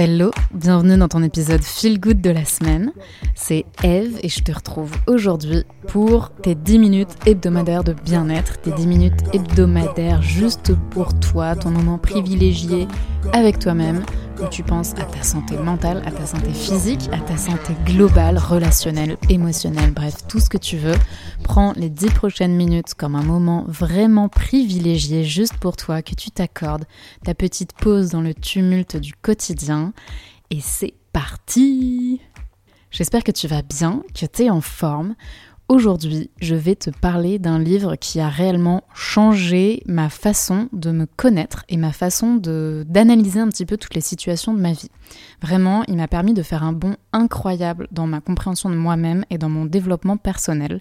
Hello, bienvenue dans ton épisode Feel Good de la semaine. C'est Eve et je te retrouve aujourd'hui pour tes 10 minutes hebdomadaires de bien-être, tes 10 minutes hebdomadaires juste pour toi, ton moment privilégié avec toi-même, où tu penses à ta santé mentale, à ta santé physique, à ta santé globale, relationnelle, émotionnelle, bref, tout ce que tu veux. Prends les 10 prochaines minutes comme un moment vraiment privilégié juste pour toi, que tu t'accordes, ta petite pause dans le tumulte du quotidien. Et c'est parti J'espère que tu vas bien, que tu es en forme. Aujourd'hui, je vais te parler d'un livre qui a réellement changé ma façon de me connaître et ma façon d'analyser un petit peu toutes les situations de ma vie. Vraiment, il m'a permis de faire un bond incroyable dans ma compréhension de moi-même et dans mon développement personnel.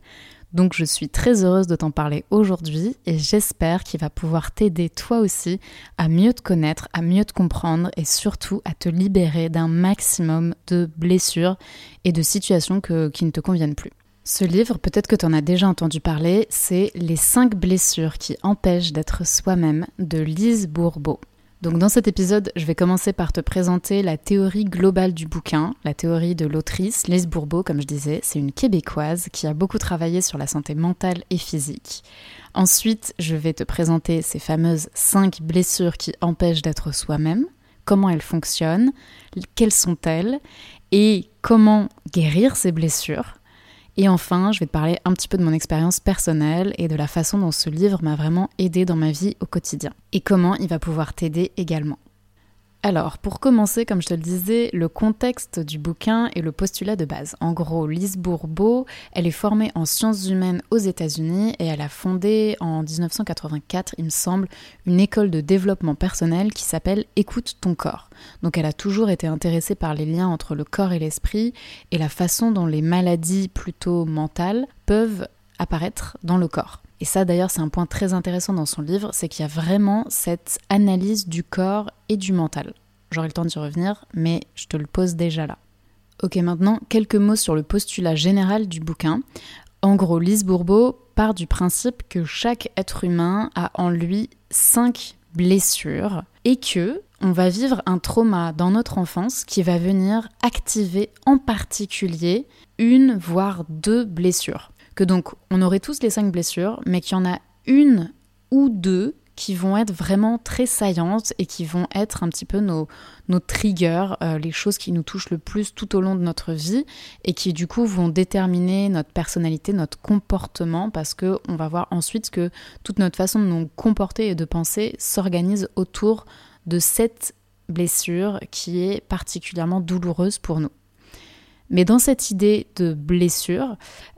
Donc je suis très heureuse de t'en parler aujourd'hui et j'espère qu'il va pouvoir t'aider toi aussi à mieux te connaître, à mieux te comprendre et surtout à te libérer d'un maximum de blessures et de situations qui ne te conviennent plus. Ce livre, peut-être que tu en as déjà entendu parler, c'est Les 5 blessures qui empêchent d'être soi-même de Lise Bourbeau. Donc dans cet épisode, je vais commencer par te présenter la théorie globale du bouquin, la théorie de l'autrice Lise Bourbeau, comme je disais, c'est une québécoise qui a beaucoup travaillé sur la santé mentale et physique. Ensuite, je vais te présenter ces fameuses 5 blessures qui empêchent d'être soi-même, comment elles fonctionnent, quelles sont-elles et comment guérir ces blessures. Et enfin, je vais te parler un petit peu de mon expérience personnelle et de la façon dont ce livre m'a vraiment aidé dans ma vie au quotidien. Et comment il va pouvoir t'aider également. Alors, pour commencer, comme je te le disais, le contexte du bouquin et le postulat de base. En gros, Lise Bourbeau, elle est formée en sciences humaines aux États-Unis et elle a fondé en 1984, il me semble, une école de développement personnel qui s'appelle Écoute ton corps. Donc, elle a toujours été intéressée par les liens entre le corps et l'esprit et la façon dont les maladies plutôt mentales peuvent apparaître dans le corps. Et ça d'ailleurs c'est un point très intéressant dans son livre, c'est qu'il y a vraiment cette analyse du corps et du mental. J'aurai le temps d'y revenir, mais je te le pose déjà là. Ok, maintenant quelques mots sur le postulat général du bouquin. En gros, Lise Bourbeau part du principe que chaque être humain a en lui cinq blessures et que on va vivre un trauma dans notre enfance qui va venir activer en particulier une voire deux blessures que donc on aurait tous les cinq blessures, mais qu'il y en a une ou deux qui vont être vraiment très saillantes et qui vont être un petit peu nos, nos triggers, euh, les choses qui nous touchent le plus tout au long de notre vie et qui du coup vont déterminer notre personnalité, notre comportement parce que on va voir ensuite que toute notre façon de nous comporter et de penser s'organise autour de cette blessure qui est particulièrement douloureuse pour nous. Mais dans cette idée de blessure,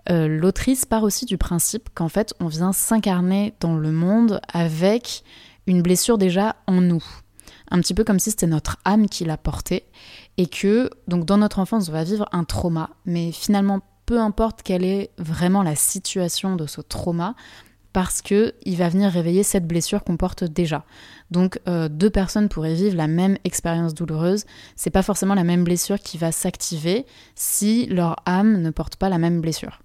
euh, l'autrice part aussi du principe qu'en fait on vient s'incarner dans le monde avec une blessure déjà en nous. Un petit peu comme si c'était notre âme qui l'a portée et que donc dans notre enfance on va vivre un trauma, mais finalement peu importe quelle est vraiment la situation de ce trauma, parce que il va venir réveiller cette blessure qu'on porte déjà. Donc euh, deux personnes pourraient vivre la même expérience douloureuse, c'est pas forcément la même blessure qui va s'activer si leur âme ne porte pas la même blessure.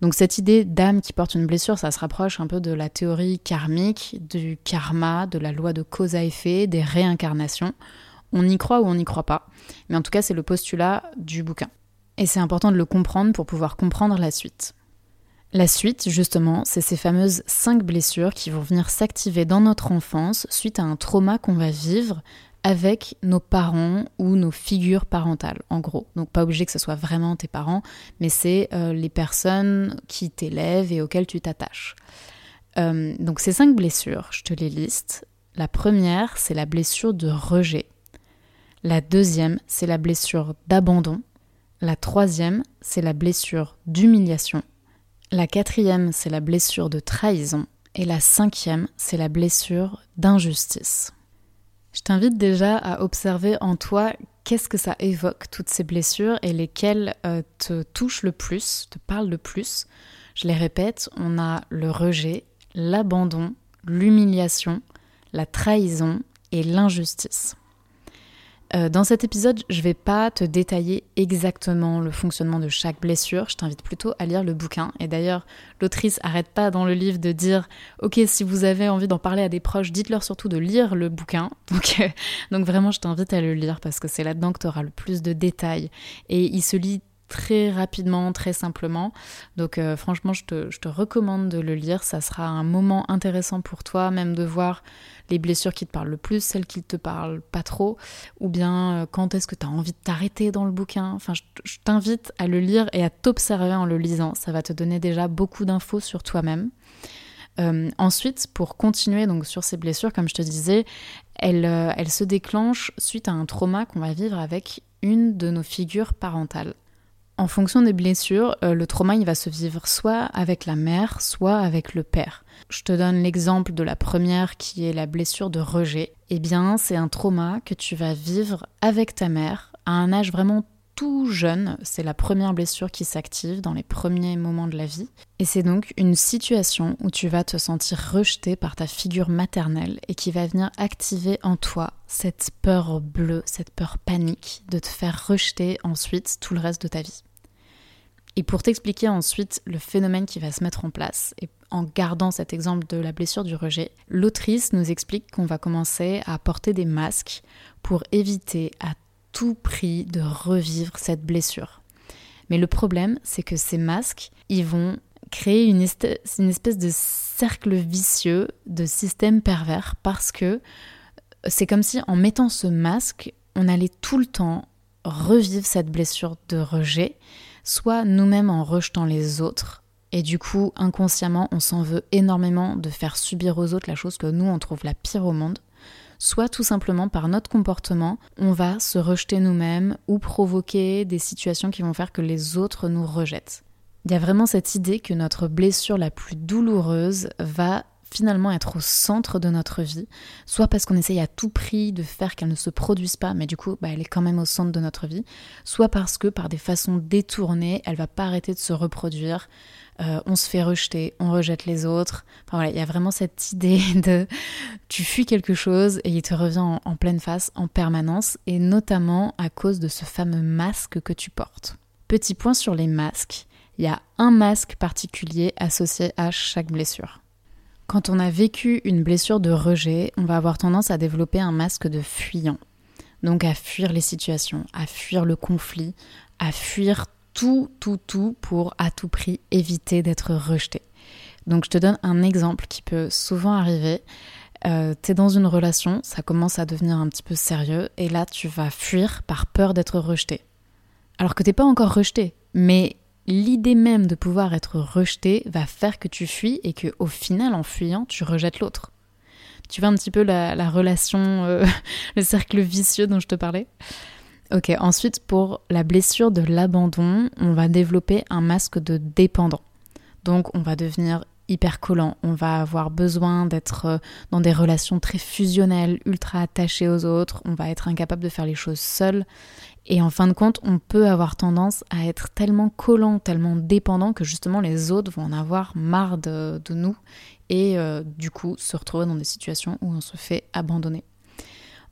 Donc cette idée d'âme qui porte une blessure, ça se rapproche un peu de la théorie karmique, du karma, de la loi de cause à effet, des réincarnations. On y croit ou on n'y croit pas, mais en tout cas c'est le postulat du bouquin. Et c'est important de le comprendre pour pouvoir comprendre la suite. La suite, justement, c'est ces fameuses cinq blessures qui vont venir s'activer dans notre enfance suite à un trauma qu'on va vivre avec nos parents ou nos figures parentales, en gros. Donc pas obligé que ce soit vraiment tes parents, mais c'est euh, les personnes qui t'élèvent et auxquelles tu t'attaches. Euh, donc ces cinq blessures, je te les liste. La première, c'est la blessure de rejet. La deuxième, c'est la blessure d'abandon. La troisième, c'est la blessure d'humiliation. La quatrième, c'est la blessure de trahison. Et la cinquième, c'est la blessure d'injustice. Je t'invite déjà à observer en toi qu'est-ce que ça évoque, toutes ces blessures, et lesquelles euh, te touchent le plus, te parlent le plus. Je les répète, on a le rejet, l'abandon, l'humiliation, la trahison et l'injustice. Euh, dans cet épisode, je vais pas te détailler exactement le fonctionnement de chaque blessure, je t'invite plutôt à lire le bouquin. Et d'ailleurs, l'autrice arrête pas dans le livre de dire Ok, si vous avez envie d'en parler à des proches, dites-leur surtout de lire le bouquin. Donc, euh, donc vraiment, je t'invite à le lire parce que c'est là-dedans que tu auras le plus de détails. Et il se lit très rapidement, très simplement. Donc euh, franchement, je te, recommande de le lire. Ça sera un moment intéressant pour toi, même de voir les blessures qui te parlent le plus, celles qui te parlent pas trop, ou bien euh, quand est-ce que tu as envie de t'arrêter dans le bouquin. Enfin, je, t'invite à le lire et à t'observer en le lisant. Ça va te donner déjà beaucoup d'infos sur toi-même. Euh, ensuite, pour continuer donc sur ces blessures, comme je te disais, elles se déclenchent suite à un trauma qu'on va vivre avec une de nos figures parentales. En fonction des blessures, euh, le trauma il va se vivre soit avec la mère, soit avec le père. Je te donne l'exemple de la première qui est la blessure de rejet. Eh bien, c'est un trauma que tu vas vivre avec ta mère à un âge vraiment tout jeune. C'est la première blessure qui s'active dans les premiers moments de la vie. Et c'est donc une situation où tu vas te sentir rejeté par ta figure maternelle et qui va venir activer en toi cette peur bleue, cette peur panique de te faire rejeter ensuite tout le reste de ta vie. Et pour t'expliquer ensuite le phénomène qui va se mettre en place, et en gardant cet exemple de la blessure du rejet, l'autrice nous explique qu'on va commencer à porter des masques pour éviter à tout prix de revivre cette blessure. Mais le problème, c'est que ces masques, ils vont créer une, espèce de cercle vicieux, de système pervers, parce que c'est comme si en mettant ce masque, on allait tout le temps revivre cette blessure de rejet, soit nous-mêmes en rejetant les autres, et du coup, inconsciemment, on s'en veut énormément de faire subir aux autres la chose que nous, on trouve la pire au monde, soit tout simplement par notre comportement, on va se rejeter nous-mêmes ou provoquer des situations qui vont faire que les autres nous rejettent. Il y a vraiment cette idée que notre blessure la plus douloureuse va finalement être au centre de notre vie, soit parce qu'on essaye à tout prix de faire qu'elle ne se produise pas, mais du coup, bah, elle est quand même au centre de notre vie, soit parce que par des façons détournées, elle va pas arrêter de se reproduire. Euh, on se fait rejeter, on rejette les autres. Enfin voilà, il y a vraiment cette idée de tu fuis quelque chose et il te revient en, en pleine face en permanence, et notamment à cause de ce fameux masque que tu portes. Petit point sur les masques, il y a un masque particulier associé à chaque blessure. Quand on a vécu une blessure de rejet, on va avoir tendance à développer un masque de fuyant. Donc à fuir les situations, à fuir le conflit, à fuir tout, tout, tout pour à tout prix éviter d'être rejeté. Donc je te donne un exemple qui peut souvent arriver. Euh, tu es dans une relation, ça commence à devenir un petit peu sérieux, et là tu vas fuir par peur d'être rejeté. Alors que t'es pas encore rejeté, mais l'idée même de pouvoir être rejeté va faire que tu fuis et que au final, en fuyant, tu rejettes l'autre. Tu vois un petit peu la, relation, euh, le cercle vicieux dont je te parlais? Ok, ensuite pour la blessure de l'abandon, on va développer un masque de dépendant. Donc on va devenir hyper collant, on va avoir besoin d'être euh, dans des relations très fusionnelles, ultra attachées aux autres, on va être incapable de faire les choses seul et en fin de compte, on peut avoir tendance à être tellement collant, tellement dépendant que justement les autres vont en avoir marre de, nous et euh, du coup se retrouver dans des situations où on se fait abandonner.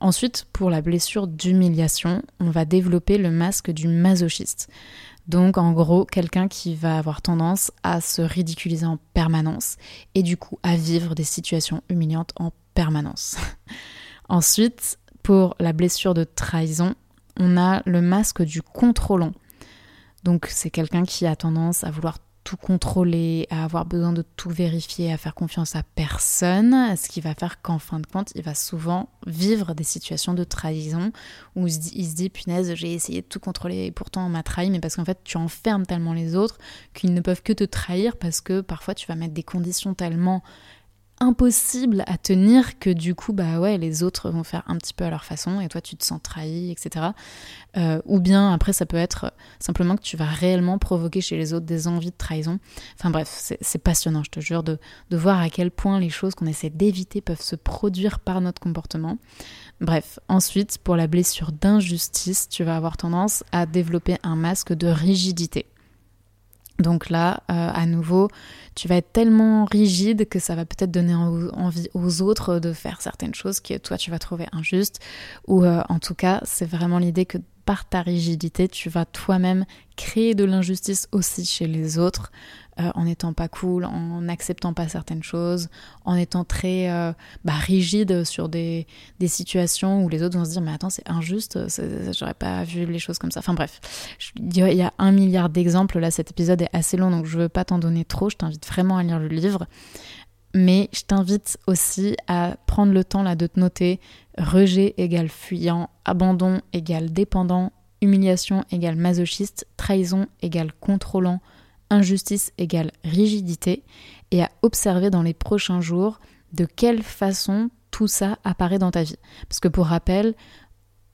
Ensuite, pour la blessure d'humiliation, on va développer le masque du masochiste. Donc en gros, quelqu'un qui va avoir tendance à se ridiculiser en permanence et du coup à vivre des situations humiliantes en permanence. Ensuite, pour la blessure de trahison, on a le masque du contrôlant. Donc c'est quelqu'un qui a tendance à vouloir tout contrôler, à avoir besoin de tout vérifier, à faire confiance à personne, ce qui va faire qu'en fin de compte, il va souvent vivre des situations de trahison où il se dit, punaise, j'ai essayé de tout contrôler et pourtant on m'a trahi, mais parce qu'en fait tu enfermes tellement les autres qu'ils ne peuvent que te trahir parce que parfois tu vas mettre des conditions tellement impossible à tenir que du coup bah ouais les autres vont faire un petit peu à leur façon et toi tu te sens trahi etc euh, ou bien après ça peut être simplement que tu vas réellement provoquer chez les autres des envies de trahison. Enfin bref c'est passionnant je te jure de, de voir à quel point les choses qu'on essaie d'éviter peuvent se produire par notre comportement. Bref ensuite pour la blessure d'injustice tu vas avoir tendance à développer un masque de rigidité Donc là, euh, à nouveau, tu vas être tellement rigide que ça va peut-être donner envie aux autres de faire certaines choses que toi tu vas trouver injustes. Ou euh, en tout cas, c'est vraiment l'idée que par ta rigidité, tu vas toi-même créer de l'injustice aussi chez les autres, euh, en n'étant pas cool, en n'acceptant pas certaines choses, en étant très euh, bah, rigide sur des, situations où les autres vont se dire mais attends c'est injuste, j'aurais pas vu les choses comme ça. Enfin bref, il y a un milliard d'exemples, là cet épisode est assez long donc je veux pas t'en donner trop, je t'invite vraiment à lire le livre. Mais je t'invite aussi à prendre le temps là de te noter rejet égale fuyant, abandon égale dépendant, humiliation égale masochiste, trahison égale contrôlant, injustice égale rigidité, et à observer dans les prochains jours de quelle façon tout ça apparaît dans ta vie. Parce que pour rappel,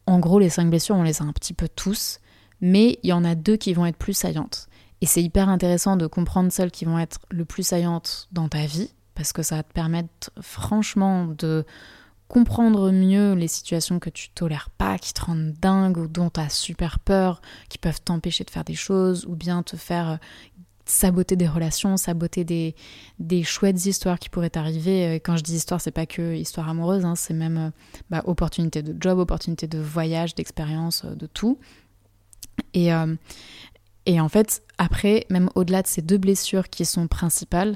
en gros, les cinq blessures, on les a un petit peu tous, mais il y en a deux qui vont être plus saillantes. Et c'est hyper intéressant de comprendre celles qui vont être le plus saillantes dans ta vie, parce que ça va te permettre franchement de comprendre mieux les situations que tu tolères pas, qui te rendent dingue ou dont tu as super peur, qui peuvent t'empêcher de faire des choses ou bien te faire saboter des relations, saboter des, des chouettes histoires qui pourraient t'arriver. Quand je dis histoire, c'est pas que histoire amoureuse, hein, c'est même euh, bah, opportunité de job, opportunité de voyage, d'expérience, euh, de tout. Et, et en fait, après, même au-delà de ces deux blessures qui sont principales,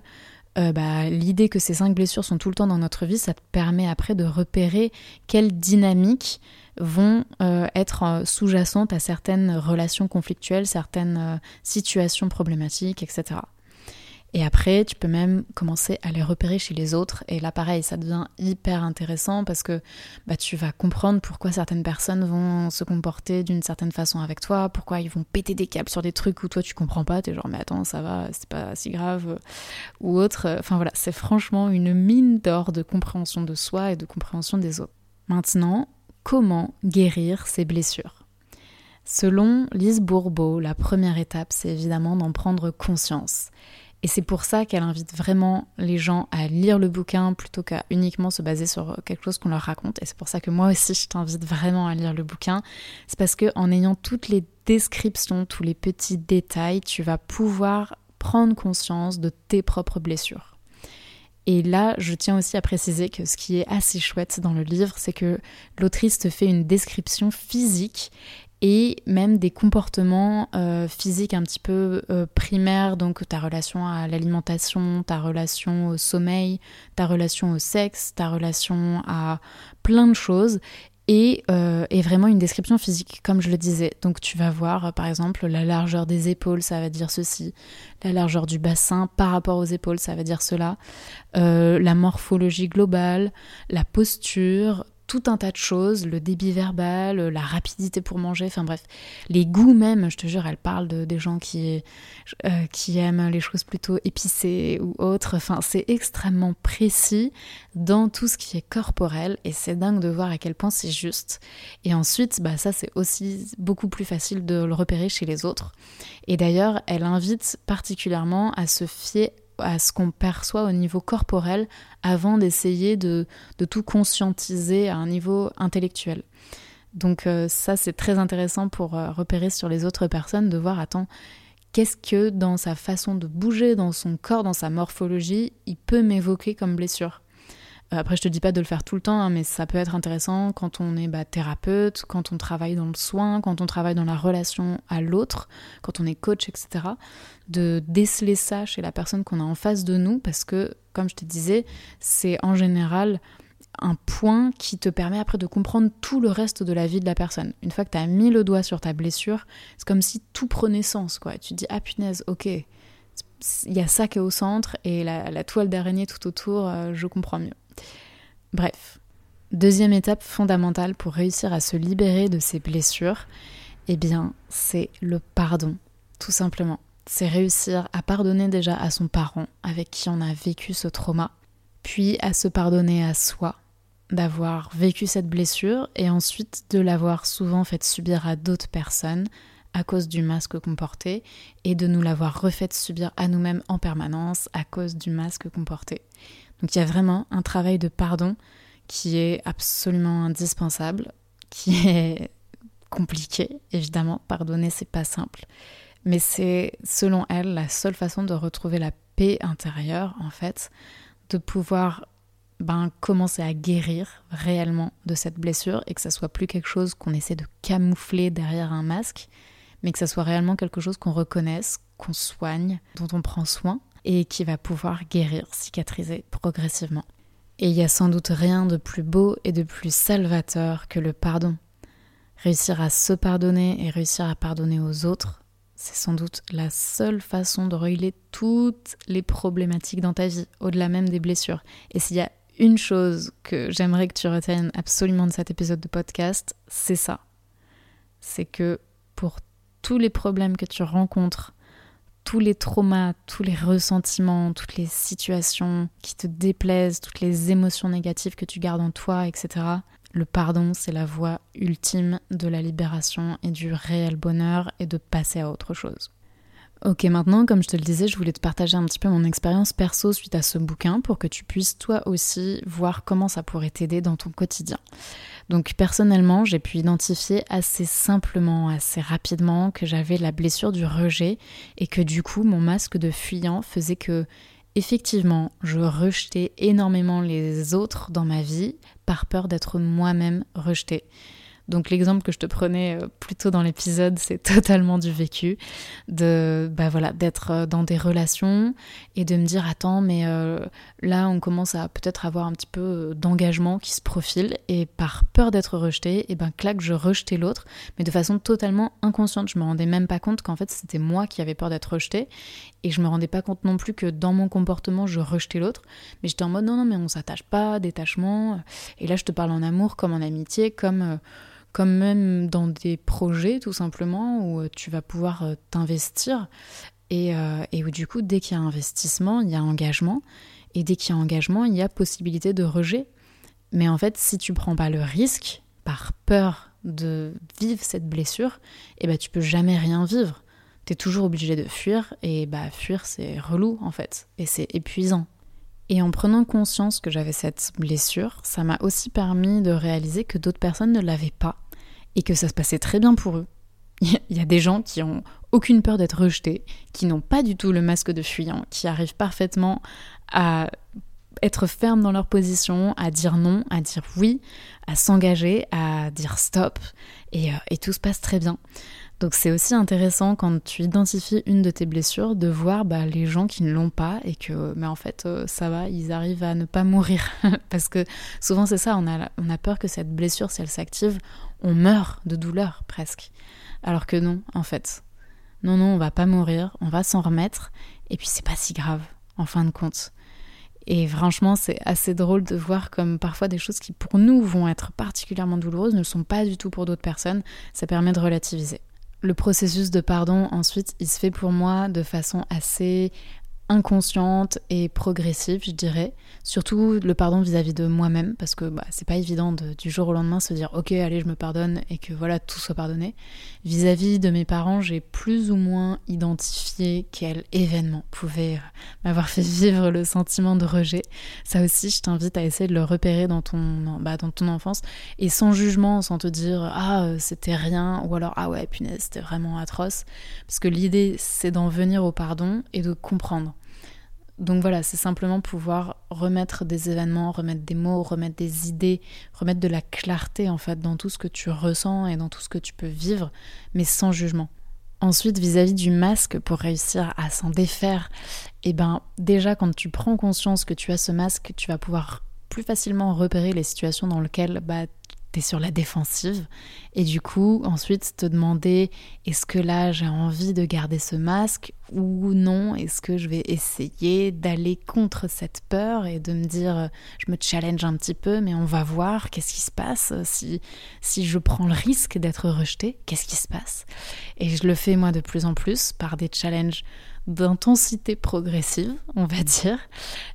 euh, bah, l'idée que ces cinq blessures sont tout le temps dans notre vie, ça permet après de repérer quelles dynamiques vont euh, être euh, sous-jacentes à certaines relations conflictuelles, certaines situations problématiques, etc. Et après, tu peux même commencer à les repérer chez les autres. Et là, pareil, ça devient hyper intéressant parce que bah, tu vas comprendre pourquoi certaines personnes vont se comporter d'une certaine façon avec toi, pourquoi ils vont péter des câbles sur des trucs où toi tu comprends pas. T'es genre, mais attends, ça va, c'est pas si grave ou autre. Enfin voilà, c'est franchement une mine d'or de compréhension de soi et de compréhension des autres. Maintenant, comment guérir ces blessures? Selon Lise Bourbeau, la première étape, c'est évidemment d'en prendre conscience. Et c'est pour ça qu'elle invite vraiment les gens à lire le bouquin plutôt qu'à uniquement se baser sur quelque chose qu'on leur raconte. Et c'est pour ça que moi aussi je t'invite vraiment à lire le bouquin. C'est parce que en ayant toutes les descriptions, tous les petits détails, tu vas pouvoir prendre conscience de tes propres blessures. Et là, je tiens aussi à préciser que ce qui est assez chouette dans le livre, c'est que l'autrice te fait une description physique et même des comportements euh, physiques un petit peu euh, primaires, donc ta relation à l'alimentation, ta relation au sommeil, ta relation au sexe, ta relation à plein de choses, euh, et, vraiment une description physique, comme je le disais. Donc tu vas voir, par exemple, la largeur des épaules, ça va dire ceci, la largeur du bassin par rapport aux épaules, ça va dire cela, la morphologie globale, la posture, tout un tas de choses, le débit verbal, la rapidité pour manger, enfin bref, les goûts même, je te jure, elle parle de, des gens qui, euh, qui aiment les choses plutôt épicées ou autres, enfin c'est extrêmement précis dans tout ce qui est corporel et c'est dingue de voir à quel point c'est juste. Et ensuite, bah ça c'est aussi beaucoup plus facile de le repérer chez les autres. Et d'ailleurs, elle invite particulièrement à se fier à ce qu'on perçoit au niveau corporel avant d'essayer de, tout conscientiser à un niveau intellectuel. Donc euh, ça c'est très intéressant pour euh, repérer sur les autres personnes, de voir, attends, qu'est-ce que dans sa façon de bouger, dans son corps, dans sa morphologie, il peut m'évoquer comme blessure. Après, je te dis pas de le faire tout le temps, hein, mais ça peut être intéressant quand on est bah, thérapeute, quand on travaille dans le soin, quand on travaille dans la relation à l'autre, quand on est coach, etc. De déceler ça chez la personne qu'on a en face de nous, parce que, comme je te disais, c'est en général un point qui te permet après de comprendre tout le reste de la vie de la personne. Une fois que tu as mis le doigt sur ta blessure, c'est comme si tout prenait sens. Tu te dis, ah punaise, ok, il y a ça qui est au centre et la, toile d'araignée tout autour, euh, je comprends mieux. Bref, deuxième étape fondamentale pour réussir à se libérer de ces blessures, eh bien, c'est le pardon, tout simplement. C'est réussir à pardonner déjà à son parent avec qui on a vécu ce trauma, puis à se pardonner à soi d'avoir vécu cette blessure et ensuite de l'avoir souvent fait subir à d'autres personnes à cause du masque qu'on portait et de nous l'avoir refait subir à nous-mêmes en permanence à cause du masque qu'on portait. Donc il y a vraiment un travail de pardon qui est absolument indispensable, qui est compliqué, évidemment. Pardonner, c'est pas simple. Mais c'est, selon elle, la seule façon de retrouver la paix intérieure, en fait, de pouvoir ben, commencer à guérir réellement de cette blessure et que ça soit plus quelque chose qu'on essaie de camoufler derrière un masque, mais que ça soit réellement quelque chose qu'on reconnaisse, qu'on soigne, dont on prend soin et qui va pouvoir guérir, cicatriser progressivement. Et il y a sans doute rien de plus beau et de plus salvateur que le pardon. Réussir à se pardonner et réussir à pardonner aux autres, c'est sans doute la seule façon de régler toutes les problématiques dans ta vie, au-delà même des blessures. Et s'il y a une chose que j'aimerais que tu retiennes absolument de cet épisode de podcast, c'est ça. C'est que pour tous les problèmes que tu rencontres, tous les traumas, tous les ressentiments, toutes les situations qui te déplaisent, toutes les émotions négatives que tu gardes en toi, etc. Le pardon, c'est la voie ultime de la libération et du réel bonheur et de passer à autre chose. Ok, maintenant, comme je te le disais, je voulais te partager un petit peu mon expérience perso suite à ce bouquin pour que tu puisses toi aussi voir comment ça pourrait t'aider dans ton quotidien. Donc personnellement, j'ai pu identifier assez simplement, assez rapidement que j'avais la blessure du rejet et que du coup mon masque de fuyant faisait que effectivement je rejetais énormément les autres dans ma vie par peur d'être moi-même rejetée. Donc l'exemple que je te prenais euh, plus tôt dans l'épisode, c'est totalement du vécu, de bah voilà, d'être euh, dans des relations et de me dire attends mais euh, là on commence à peut-être avoir un petit peu d'engagement qui se profile et par peur d'être rejeté, et eh ben clac je rejetais l'autre, mais de façon totalement inconsciente. Je me rendais même pas compte qu'en fait c'était moi qui avais peur d'être rejeté et je me rendais pas compte non plus que dans mon comportement je rejetais l'autre, mais j'étais en mode non non mais on s'attache pas, détachement. Et là je te parle en amour comme en amitié, comme comme même dans des projets tout simplement où euh, tu vas pouvoir euh, t'investir euh, et, où du coup dès qu'il y a investissement, il y a engagement et dès qu'il y a engagement, il y a possibilité de rejet. Mais en fait, si tu prends pas le risque par peur de vivre cette blessure, eh ben tu peux jamais rien vivre. Tu es toujours obligé de fuir et bah fuir c'est relou en fait et c'est épuisant. Et en prenant conscience que j'avais cette blessure, ça m'a aussi permis de réaliser que d'autres personnes ne l'avaient pas et que ça se passait très bien pour eux. Il y a des gens qui ont aucune peur d'être rejetés, qui n'ont pas du tout le masque de fuyant, qui arrivent parfaitement à être fermes dans leur position, à dire non, à dire oui, à s'engager, à dire stop, et, euh, et tout se passe très bien. Donc c'est aussi intéressant quand tu identifies une de tes blessures de voir bah, les gens qui ne l'ont pas et que mais en fait euh, ça va, ils arrivent à ne pas mourir. Parce que souvent c'est ça, on a, on a peur que cette blessure, si elle s'active, on meurt de douleur presque. Alors que non, en fait. Non, non, on va pas mourir, on va s'en remettre et puis c'est pas si grave en fin de compte. Et franchement, c'est assez drôle de voir comme parfois des choses qui pour nous vont être particulièrement douloureuses ne le sont pas du tout pour d'autres personnes. Ça permet de relativiser. Le processus de pardon, ensuite, il se fait pour moi de façon assez inconsciente et progressive, je dirais. Surtout le pardon vis-à-vis de moi-même, parce que bah, c'est pas évident de, du jour au lendemain se dire ok, allez, je me pardonne et que voilà, tout soit pardonné. Vis-à-vis de mes parents, j'ai plus ou moins identifié quel événement pouvait euh, m'avoir fait vivre le sentiment de rejet. Ça aussi, je t'invite à essayer de le repérer dans ton, bah, dans ton enfance et sans jugement, sans te dire ah, euh, c'était rien ou alors ah ouais, punaise, c'était vraiment atroce. Parce que l'idée, c'est d'en venir au pardon et de comprendre donc voilà, c'est simplement pouvoir remettre des événements, remettre des mots, remettre des idées, remettre de la clarté en fait dans tout ce que tu ressens et dans tout ce que tu peux vivre, mais sans jugement. Ensuite, vis-à-vis du masque, pour réussir à s'en défaire, eh ben déjà quand tu prends conscience que tu as ce masque, tu vas pouvoir plus facilement repérer les situations dans lesquelles bah, t'es sur la défensive et du coup ensuite te demander est-ce que là j'ai envie de garder ce masque ou non est-ce que je vais essayer d'aller contre cette peur et de me dire euh, je me challenge un petit peu mais on va voir qu'est-ce qui se passe si si je prends le risque d'être rejeté qu'est-ce qui se passe et je le fais moi de plus en plus par des challenges d'intensité progressive, on va dire.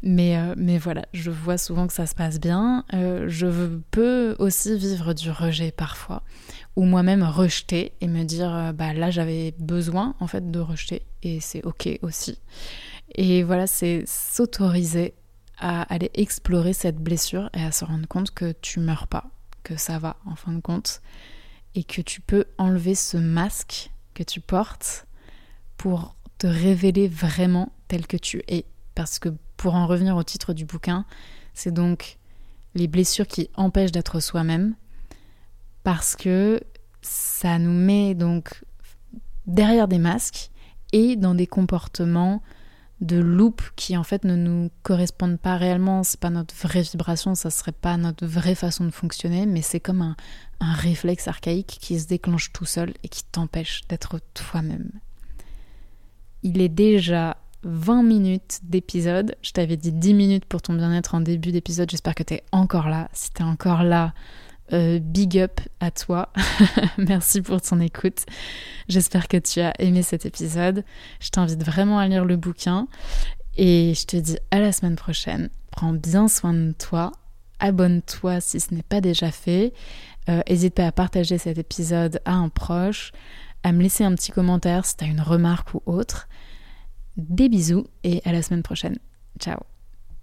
Mais, euh, mais voilà, je vois souvent que ça se passe bien. Euh, je peux aussi vivre du rejet parfois, ou moi-même rejeter et me dire, euh, bah là j'avais besoin en fait de rejeter, et c'est ok aussi. Et voilà, c'est s'autoriser à aller explorer cette blessure et à se rendre compte que tu meurs pas, que ça va en fin de compte, et que tu peux enlever ce masque que tu portes pour te révéler vraiment tel que tu es. Parce que pour en revenir au titre du bouquin, c'est donc les blessures qui empêchent d'être soi-même. Parce que ça nous met donc derrière des masques et dans des comportements de loupe qui en fait ne nous correspondent pas réellement, c'est pas notre vraie vibration, ça serait pas notre vraie façon de fonctionner, mais c'est comme un, un réflexe archaïque qui se déclenche tout seul et qui t'empêche d'être toi-même. Il est déjà 20 minutes d'épisode. Je t'avais dit 10 minutes pour ton bien-être en début d'épisode. J'espère que tu es encore là. Si tu encore là, euh, big up à toi. Merci pour ton écoute. J'espère que tu as aimé cet épisode. Je t'invite vraiment à lire le bouquin. Et je te dis à la semaine prochaine. Prends bien soin de toi. Abonne-toi si ce n'est pas déjà fait. N'hésite euh, pas à partager cet épisode à un proche, à me laisser un petit commentaire si tu as une remarque ou autre. Des bisous et à la semaine prochaine. Ciao